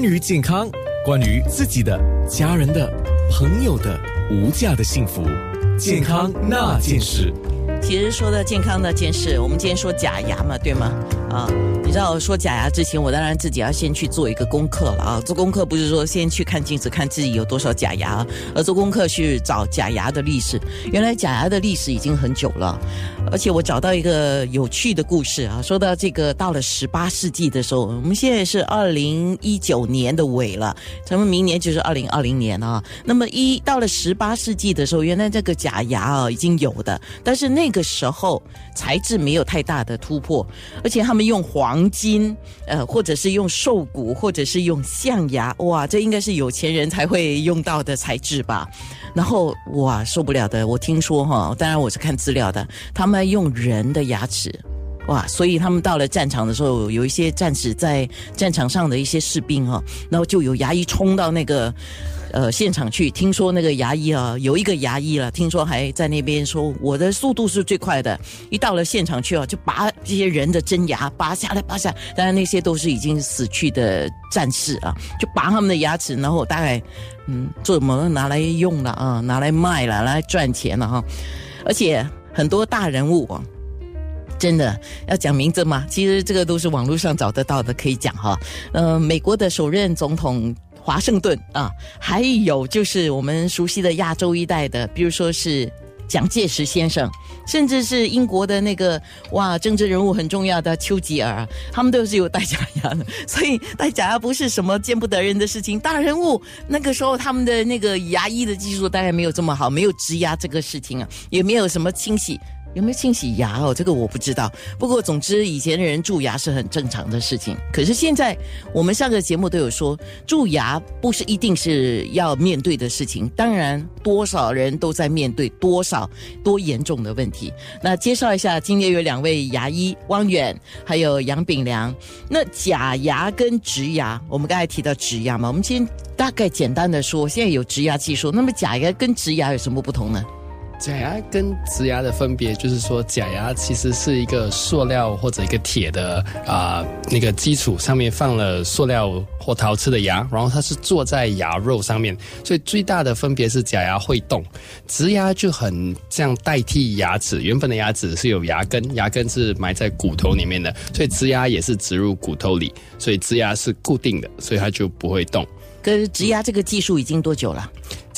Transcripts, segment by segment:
关于健康，关于自己的、家人的、朋友的无价的幸福，健康那件事。其实说的健康那件事，我们今天说假牙嘛，对吗？啊，你知道说假牙之前，我当然自己要先去做一个功课了啊。做功课不是说先去看镜子看自己有多少假牙，而做功课去找假牙的历史。原来假牙的历史已经很久了，而且我找到一个有趣的故事啊。说到这个，到了十八世纪的时候，我们现在是二零一九年的尾了，咱们明年就是二零二零年啊。那么一到了十八世纪的时候，原来这个假牙啊已经有的，但是那个时候材质没有太大的突破，而且他们用黄黄金，呃，或者是用兽骨，或者是用象牙，哇，这应该是有钱人才会用到的材质吧。然后哇，受不了的，我听说哈，当然我是看资料的，他们用人的牙齿。哇！所以他们到了战场的时候，有一些战士在战场上的一些士兵哈，然后就有牙医冲到那个呃现场去。听说那个牙医啊，有一个牙医了，听说还在那边说我的速度是最快的。一到了现场去啊，就拔这些人的真牙，拔下来，拔下。当然那些都是已经死去的战士啊，就拔他们的牙齿，然后大概嗯做什么拿来用了啊，拿来卖了，拿来赚钱了哈。而且很多大人物啊。真的要讲名字吗？其实这个都是网络上找得到的，可以讲哈。呃，美国的首任总统华盛顿啊，还有就是我们熟悉的亚洲一带的，比如说是蒋介石先生，甚至是英国的那个哇，政治人物很重要的丘吉尔，他们都是有戴假牙的。所以戴假牙不是什么见不得人的事情。大人物那个时候他们的那个牙医的技术大概没有这么好，没有植牙这个事情啊，也没有什么清洗。有没有清洗牙哦？这个我不知道。不过总之，以前的人蛀牙是很正常的事情。可是现在，我们上个节目都有说，蛀牙不是一定是要面对的事情。当然，多少人都在面对多少多严重的问题。那介绍一下，今天有两位牙医，汪远还有杨炳良。那假牙跟植牙，我们刚才提到植牙嘛，我们先大概简单的说，现在有植牙技术。那么假牙跟植牙有什么不同呢？假牙跟植牙的分别就是说，假牙其实是一个塑料或者一个铁的啊那个基础上面放了塑料或陶瓷的牙，然后它是坐在牙肉上面，所以最大的分别是假牙会动，植牙就很像代替牙齿，原本的牙齿是有牙根，牙根是埋在骨头里面的，所以植牙也是植入骨头里，所以植牙是固定的，所以它就不会动。跟植牙这个技术已经多久了？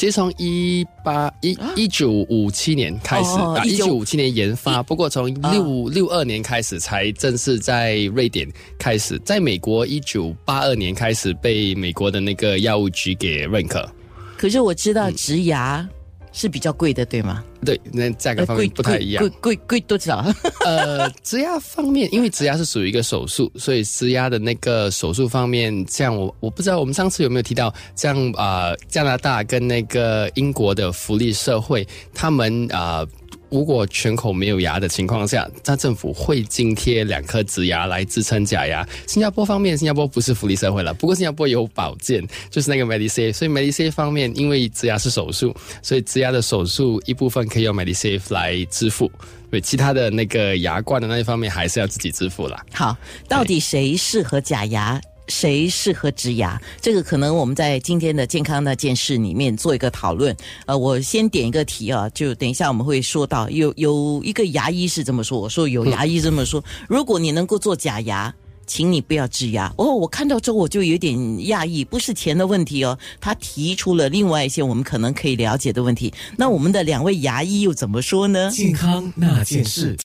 其实从一八一一九五七年开始啊，一九五七年研发。不过从六六二年开始才正式在瑞典开始，在美国一九八二年开始被美国的那个药物局给认可。可是我知道植牙。是比较贵的，对吗？对，那价格方面不太一样。贵贵贵多少？呃，植牙方面，因为植牙是属于一个手术，所以植牙的那个手术方面，像我我不知道我们上次有没有提到，像啊加拿大跟那个英国的福利社会，他们啊。如果全口没有牙的情况下，那政府会津贴两颗植牙来支撑假牙。新加坡方面，新加坡不是福利社会了，不过新加坡有保健，就是那个 Medisave，所以 Medisave 方面，因为植牙是手术，所以植牙的手术一部分可以用 Medisave 来支付，对其他的那个牙冠的那一方面还是要自己支付啦。好，到底谁适合假牙？谁适合植牙？这个可能我们在今天的健康那件事里面做一个讨论。呃，我先点一个题啊，就等一下我们会说到，有有一个牙医是这么说，我说有牙医这么说，如果你能够做假牙，请你不要植牙。哦，我看到之后我就有点讶异，不是钱的问题哦，他提出了另外一些我们可能可以了解的问题。那我们的两位牙医又怎么说呢？健康那件事。